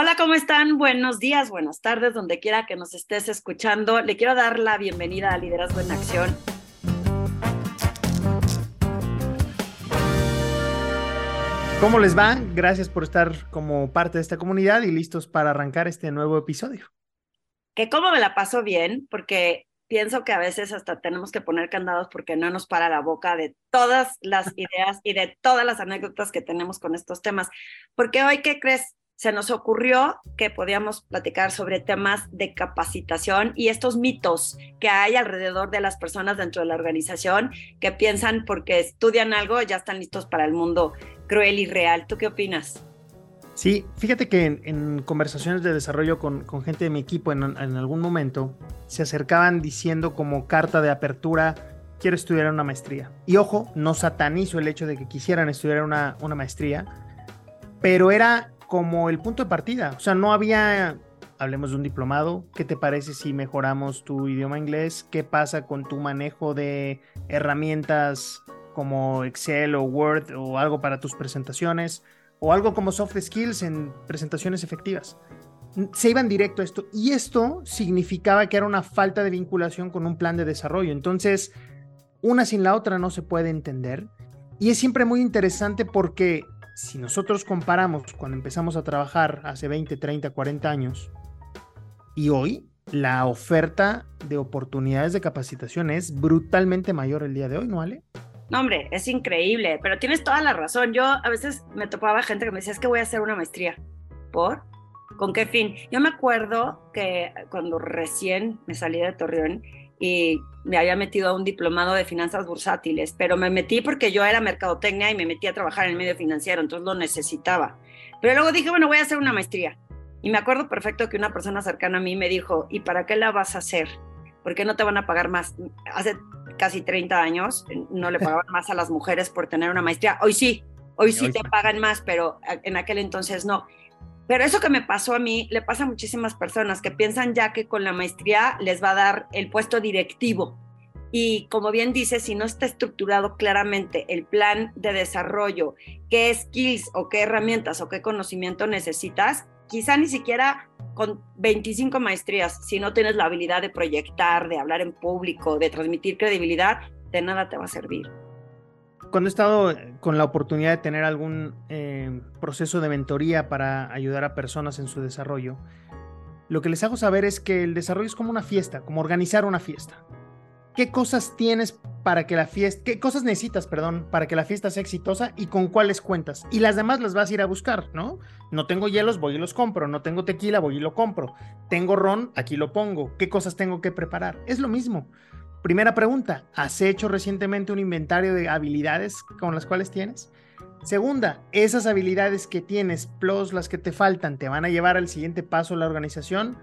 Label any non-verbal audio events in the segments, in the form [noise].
Hola, ¿cómo están? Buenos días, buenas tardes, donde quiera que nos estés escuchando. Le quiero dar la bienvenida a Liderazgo en Acción. ¿Cómo les va? Gracias por estar como parte de esta comunidad y listos para arrancar este nuevo episodio. Que cómo me la paso bien, porque pienso que a veces hasta tenemos que poner candados porque no nos para la boca de todas las [laughs] ideas y de todas las anécdotas que tenemos con estos temas. Porque hoy, ¿qué crees? Se nos ocurrió que podíamos platicar sobre temas de capacitación y estos mitos que hay alrededor de las personas dentro de la organización que piensan porque estudian algo ya están listos para el mundo cruel y real. ¿Tú qué opinas? Sí, fíjate que en, conversaciones de desarrollo con, gente de mi equipo en, algún momento se acercaban diciendo como carta de apertura, quiero estudiar una maestría. Y ojo, no satanizo el hecho de que quisieran estudiar una, una maestría, pero era como el punto de partida. O sea, no había, hablemos de un diplomado, ¿qué te parece si mejoramos tu idioma inglés? ¿Qué pasa con tu manejo de herramientas como Excel o Word o algo para tus presentaciones? O algo como soft skills en presentaciones efectivas. Se iban directo a esto y esto significaba que era una falta de vinculación con un plan de desarrollo. Entonces, una sin la otra no se puede entender. Y es siempre muy interesante porque si nosotros comparamos cuando empezamos a trabajar hace 20, 30, 40 años y hoy, la oferta de oportunidades de capacitación es brutalmente mayor el día de hoy, ¿no, Ale? No, hombre, es increíble, pero tienes toda la razón. Yo a veces me topaba gente que me decía, es que voy a hacer una maestría. ¿Por? ¿Con qué fin? Yo me acuerdo que cuando recién me salí de Torreón y me había metido a un diplomado de finanzas bursátiles, pero me metí porque yo era mercadotecnia y me metí a trabajar en el medio financiero, entonces lo necesitaba. Pero luego dije, bueno, voy a hacer una maestría. Y me acuerdo perfecto que una persona cercana a mí me dijo, ¿y para qué la vas a hacer? ¿Por qué no te van a pagar más? Hace casi 30 años no le pagaban [laughs] más a las mujeres por tener una maestría. Hoy sí, hoy sí te pagan más, pero en aquel entonces no. Pero eso que me pasó a mí le pasa a muchísimas personas que piensan ya que con la maestría les va a dar el puesto directivo. Y como bien dice, si no está estructurado claramente el plan de desarrollo, qué skills o qué herramientas o qué conocimiento necesitas, quizá ni siquiera con 25 maestrías, si no tienes la habilidad de proyectar, de hablar en público, de transmitir credibilidad, de nada te va a servir cuando he estado con la oportunidad de tener algún eh, proceso de mentoría para ayudar a personas en su desarrollo, lo que les hago saber es que el desarrollo es como una fiesta, como organizar una fiesta. ¿Qué cosas tienes para que la fiesta, qué cosas necesitas, perdón, para que la fiesta sea exitosa y con cuáles cuentas? Y las demás las vas a ir a buscar, ¿no? No tengo hielos, voy y los compro. No tengo tequila, voy y lo compro. Tengo ron, aquí lo pongo. ¿Qué cosas tengo que preparar? Es lo mismo. Primera pregunta, ¿has hecho recientemente un inventario de habilidades con las cuales tienes? Segunda, esas habilidades que tienes plus las que te faltan te van a llevar al siguiente paso la organización.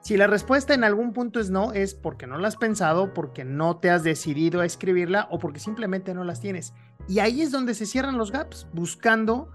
Si la respuesta en algún punto es no, es porque no la has pensado, porque no te has decidido a escribirla o porque simplemente no las tienes. Y ahí es donde se cierran los gaps, buscando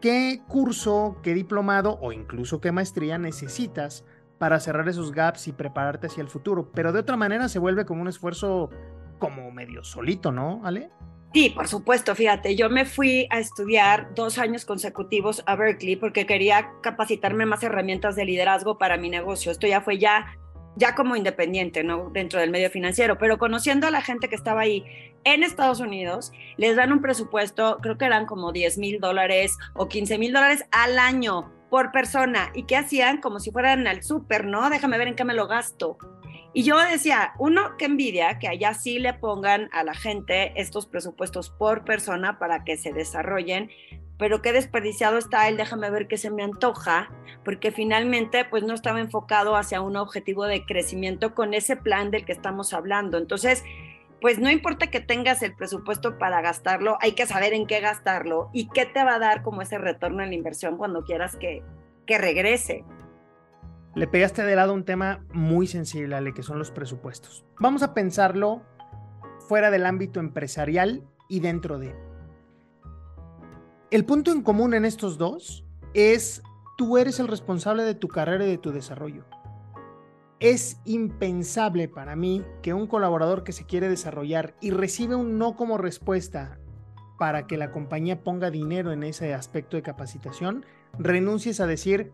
qué curso, qué diplomado o incluso qué maestría necesitas para cerrar esos gaps y prepararte hacia el futuro. Pero de otra manera se vuelve como un esfuerzo como medio solito, ¿no, Ale? Sí, por supuesto, fíjate, yo me fui a estudiar dos años consecutivos a Berkeley porque quería capacitarme más herramientas de liderazgo para mi negocio. Esto ya fue ya, ya como independiente, ¿no? Dentro del medio financiero, pero conociendo a la gente que estaba ahí en Estados Unidos, les dan un presupuesto, creo que eran como 10 mil dólares o 15 mil dólares al año por persona. ¿Y qué hacían? Como si fueran al súper, ¿no? Déjame ver en qué me lo gasto. Y yo decía, uno, qué envidia que allá sí le pongan a la gente estos presupuestos por persona para que se desarrollen, pero qué desperdiciado está el déjame ver qué se me antoja, porque finalmente pues no estaba enfocado hacia un objetivo de crecimiento con ese plan del que estamos hablando. Entonces, pues no importa que tengas el presupuesto para gastarlo, hay que saber en qué gastarlo y qué te va a dar como ese retorno en la inversión cuando quieras que, que regrese. Le pegaste de lado un tema muy sensible, Ale, que son los presupuestos. Vamos a pensarlo fuera del ámbito empresarial y dentro de. El punto en común en estos dos es tú eres el responsable de tu carrera y de tu desarrollo. Es impensable para mí que un colaborador que se quiere desarrollar y recibe un no como respuesta para que la compañía ponga dinero en ese aspecto de capacitación, renuncies a decir,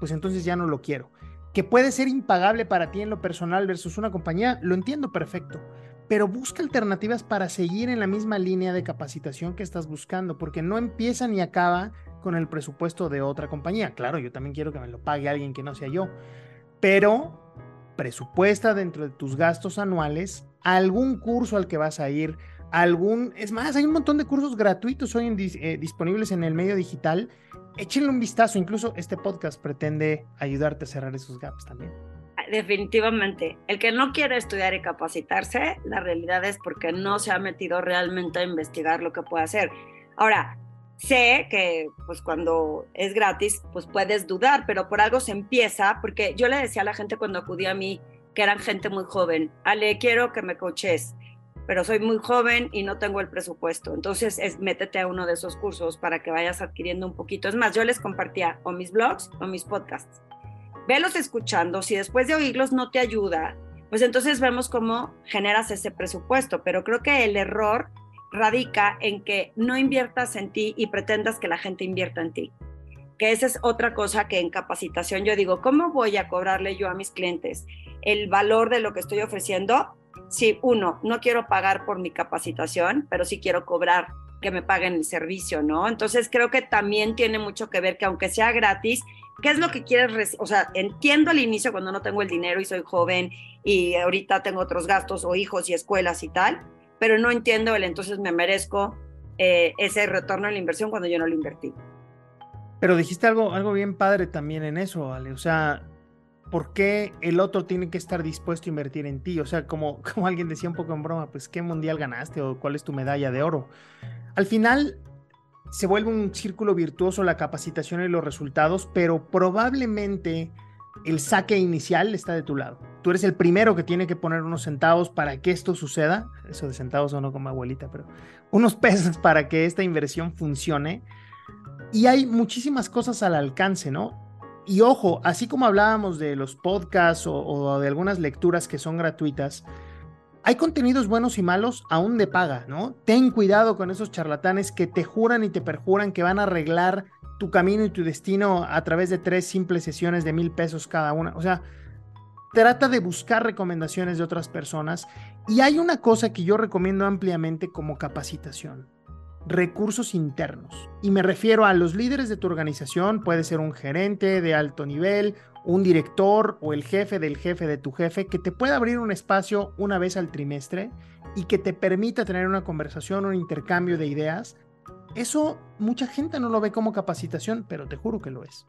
pues entonces ya no lo quiero. Que puede ser impagable para ti en lo personal versus una compañía, lo entiendo perfecto, pero busca alternativas para seguir en la misma línea de capacitación que estás buscando, porque no empieza ni acaba con el presupuesto de otra compañía. Claro, yo también quiero que me lo pague alguien que no sea yo, pero presupuesta dentro de tus gastos anuales algún curso al que vas a ir, algún, es más, hay un montón de cursos gratuitos hoy eh, disponibles en el medio digital. Échenle un vistazo, incluso este podcast pretende ayudarte a cerrar esos gaps también. Definitivamente, el que no quiere estudiar y capacitarse, la realidad es porque no se ha metido realmente a investigar lo que puede hacer. Ahora, sé que pues cuando es gratis, pues puedes dudar, pero por algo se empieza, porque yo le decía a la gente cuando acudí a mí, que eran gente muy joven, Ale, quiero que me coaches pero soy muy joven y no tengo el presupuesto. Entonces, es, métete a uno de esos cursos para que vayas adquiriendo un poquito. Es más, yo les compartía o mis blogs o mis podcasts. Velos escuchando, si después de oírlos no te ayuda, pues entonces vemos cómo generas ese presupuesto. Pero creo que el error radica en que no inviertas en ti y pretendas que la gente invierta en ti. Que esa es otra cosa que en capacitación yo digo, ¿cómo voy a cobrarle yo a mis clientes el valor de lo que estoy ofreciendo sí, uno, no quiero pagar por mi capacitación, pero sí quiero cobrar que me paguen el servicio, ¿no? Entonces creo que también tiene mucho que ver que aunque sea gratis, ¿qué es lo que quieres? O sea, entiendo al inicio cuando no tengo el dinero y soy joven y ahorita tengo otros gastos o hijos y escuelas y tal, pero no entiendo el entonces me merezco eh, ese retorno a la inversión cuando yo no lo invertí. Pero dijiste algo, algo bien padre también en eso, Ale. O sea, ¿por qué el otro tiene que estar dispuesto a invertir en ti? O sea, como, [laughs] como alguien decía un poco en broma, pues ¿qué mundial ganaste o cuál es tu medalla de oro? Al final se vuelve un círculo virtuoso la capacitación y los resultados, pero probablemente el saque inicial está de tu lado. Tú eres el primero que tiene que poner unos centavos para que esto suceda. Eso de centavos o no como abuelita, pero unos pesos para que esta inversión funcione. Y hay muchísimas cosas al alcance, ¿no? Y ojo, así como hablábamos de los podcasts o, de algunas lecturas que son gratuitas, hay contenidos buenos y malos aún de paga, ¿no? Ten cuidado con esos charlatanes que te juran y te perjuran que van a arreglar tu camino y tu destino a través de tres simples sesiones de mil pesos cada una. O sea, trata de buscar recomendaciones de otras personas. Y hay una cosa que yo recomiendo ampliamente como capacitación recursos internos. Y me refiero a los líderes de tu organización, puede ser un gerente de alto nivel, un director o el jefe del jefe de tu jefe, que te pueda abrir un espacio una vez al trimestre y que te permita tener una conversación, un intercambio de ideas. Eso mucha gente no lo ve como capacitación, pero te juro que lo es.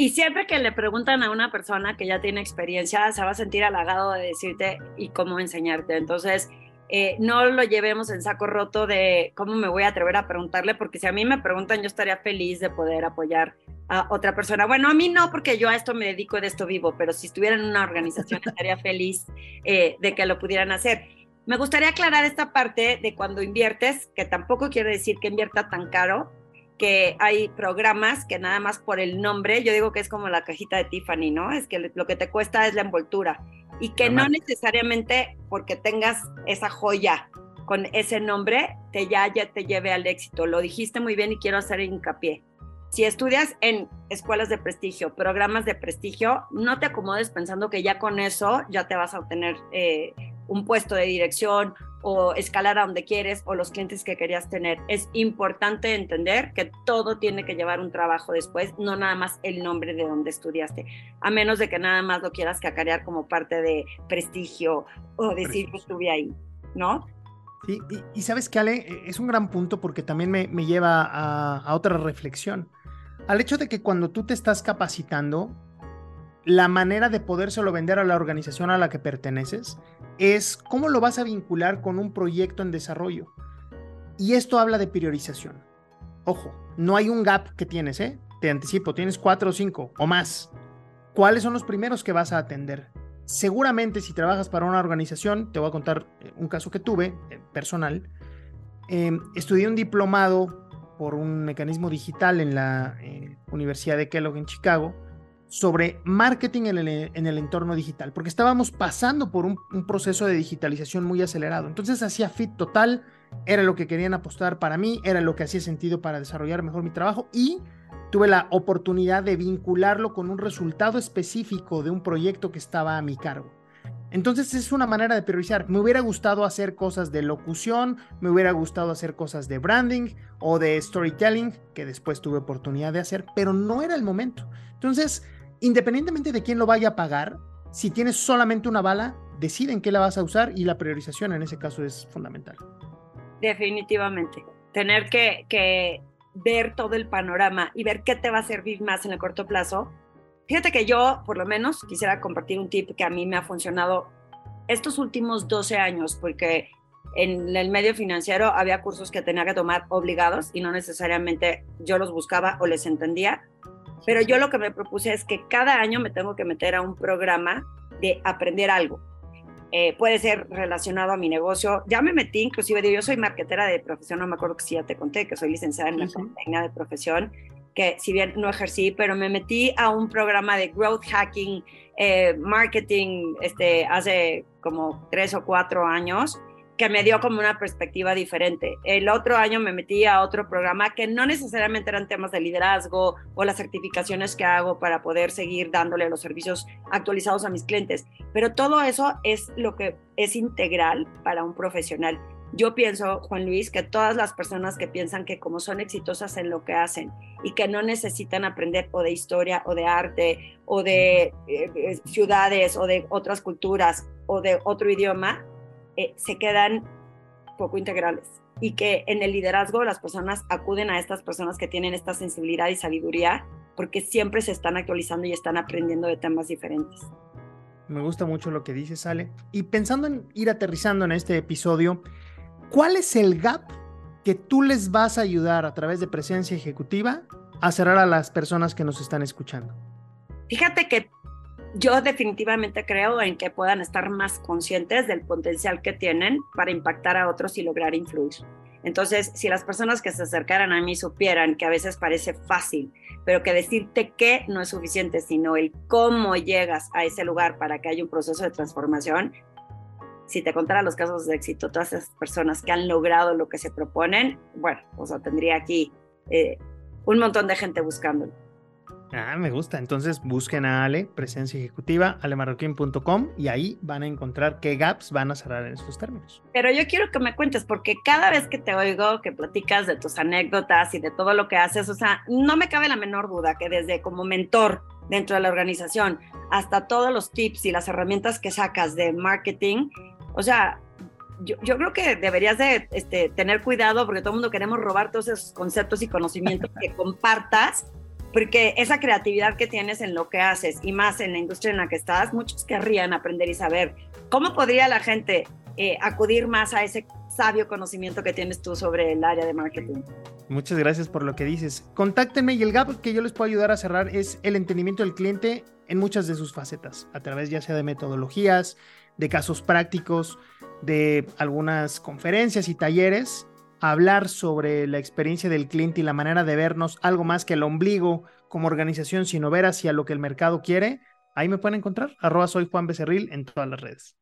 Y siempre que le preguntan a una persona que ya tiene experiencia, se va a sentir halagado de decirte y cómo enseñarte. Entonces, eh, no lo llevemos en saco roto de cómo me voy a atrever a preguntarle, porque si a mí me preguntan, yo estaría feliz de poder apoyar a otra persona. Bueno, a mí no, porque yo a esto me dedico, de esto vivo, pero si estuviera en una organización estaría feliz eh, de que lo pudieran hacer. Me gustaría aclarar esta parte de cuando inviertes, que tampoco quiere decir que invierta tan caro, que hay programas que nada más por el nombre, yo digo que es como la cajita de Tiffany, ¿no? Es que lo que te cuesta es la envoltura y que no necesariamente porque tengas esa joya con ese nombre te ya, ya te lleve al éxito. Lo dijiste muy bien y quiero hacer hincapié. Si estudias en escuelas de prestigio, programas de prestigio, no te acomodes pensando que ya con eso ya te vas a obtener eh, un puesto de dirección o escalar a donde quieres o los clientes que querías tener. Es importante entender que todo tiene que llevar un trabajo después, no nada más el nombre de donde estudiaste, a menos de que nada más lo quieras cacarear como parte de prestigio o decir que estuve ahí, ¿no? Sí, y, sabes que Ale, e, es un gran punto porque también me, lleva a otra reflexión. Al hecho de que cuando tú te estás capacitando, la manera de podérselo vender a la organización a la que perteneces es cómo lo vas a vincular con un proyecto en desarrollo. Y esto habla de priorización. Ojo, no hay un gap que tienes, ¿eh? Te anticipo, tienes cuatro o cinco o más. ¿Cuáles son los primeros que vas a atender? Seguramente si trabajas para una organización, te voy a contar eh, un caso que tuve, eh, personal. Em, estudié un diplomado por un mecanismo digital en la eh, Universidad de Kellogg en Chicago sobre marketing en el, entorno digital, porque estábamos pasando por un, proceso de digitalización muy acelerado. Entonces hacía fit total, era lo que querían apostar para mí, era lo que hacía sentido para desarrollar mejor mi trabajo y tuve la oportunidad de vincularlo con un resultado específico de un proyecto que estaba a mi cargo. Entonces es una manera de priorizar. Me hubiera gustado hacer cosas de locución, me hubiera gustado hacer cosas de branding o de storytelling, que después tuve oportunidad de hacer, pero no era el momento. Entonces, independientemente de quién lo vaya a pagar, si tienes solamente una bala, deciden qué la vas a usar y la priorización en ese caso es fundamental. Definitivamente. Tener que, que ver todo el panorama y ver qué te va a servir más en el corto plazo Fíjate que yo, por lo menos, quisiera compartir un tip que a mí me ha funcionado estos últimos 12 años, porque en el medio financiero había cursos que tenía que tomar obligados y no necesariamente yo los buscaba o les entendía. Pero yo lo que me propuse es que cada año me tengo que meter a un programa de aprender algo. Eh, puede ser relacionado a mi negocio. Ya me metí, inclusive, yo soy marketera de profesión, no me acuerdo que si ya te conté que soy licenciada en la uh de profesión que si bien no ejercí, pero me metí a un programa de growth hacking, eh, marketing, este, hace como tres o cuatro años, que me dio como una perspectiva diferente. El otro año me metí a otro programa que no necesariamente eran temas de liderazgo o las certificaciones que hago para poder seguir dándole los servicios actualizados a mis clientes, pero todo eso es lo que es integral para un profesional. Yo pienso, Juan Luis, que todas las personas que piensan que como son exitosas en lo que hacen y que no necesitan aprender o de historia o de arte o de eh, eh, ciudades o de otras culturas o de otro idioma, eh, se quedan poco integrales. Y que en el liderazgo las personas acuden a estas personas que tienen esta sensibilidad y sabiduría porque siempre se están actualizando y están aprendiendo de temas diferentes. Me gusta mucho lo que dices, Ale. Y pensando en ir aterrizando en este episodio, ¿Cuál es el gap que tú les vas a ayudar a través de presencia ejecutiva a cerrar a las personas que nos están escuchando? Fíjate que yo definitivamente creo en que puedan estar más conscientes del potencial que tienen para impactar a otros y lograr influir. Entonces, si las personas que se acercaran a mí supieran que a veces parece fácil, pero que decirte qué no es suficiente, sino el cómo llegas a ese lugar para que haya un proceso de transformación, si te contara los casos de éxito, todas esas personas que han logrado lo que se proponen, bueno, o sea, tendría aquí eh, un montón de gente buscándolo. Ah, me gusta. Entonces busquen a Ale, presencia ejecutiva, alemarroquín.com y ahí van a encontrar qué gaps van a cerrar en estos términos. Pero yo quiero que me cuentes, porque cada vez que te oigo, que platicas de tus anécdotas y de todo lo que haces, o sea, no me cabe la menor duda que desde como mentor dentro de la organización hasta todos los tips y las herramientas que sacas de marketing, o sea, yo, creo que deberías de este, tener cuidado porque todo el mundo queremos robar todos esos conceptos y conocimientos que [laughs] compartas, porque esa creatividad que tienes en lo que haces y más en la industria en la que estás, muchos querrían aprender y saber cómo podría la gente eh, acudir más a ese sabio conocimiento que tienes tú sobre el área de marketing. Muchas gracias por lo que dices. Contáctenme y el gap que yo les puedo ayudar a cerrar es el entendimiento del cliente en muchas de sus facetas, a través ya sea de metodologías, de casos prácticos, de algunas conferencias y talleres, hablar sobre la experiencia del cliente y la manera de vernos algo más que el ombligo como organización, sino ver hacia lo que el mercado quiere, ahí me pueden encontrar, arroba soy Juan Becerril en todas las redes.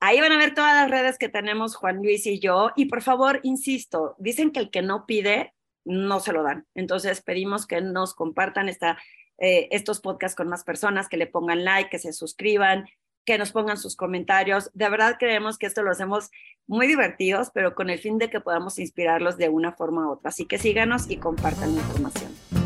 Ahí van a ver todas las redes que tenemos Juan Luis y yo. Y por favor, insisto, dicen que el que no pide, no se lo dan. Entonces pedimos que nos compartan esta, eh, estos podcasts con más personas, que le pongan like, que se suscriban, que nos pongan sus comentarios. De verdad creemos que esto lo hacemos muy divertidos, pero con el fin de que podamos inspirarlos de una forma u otra. Así que síganos y compartan la información.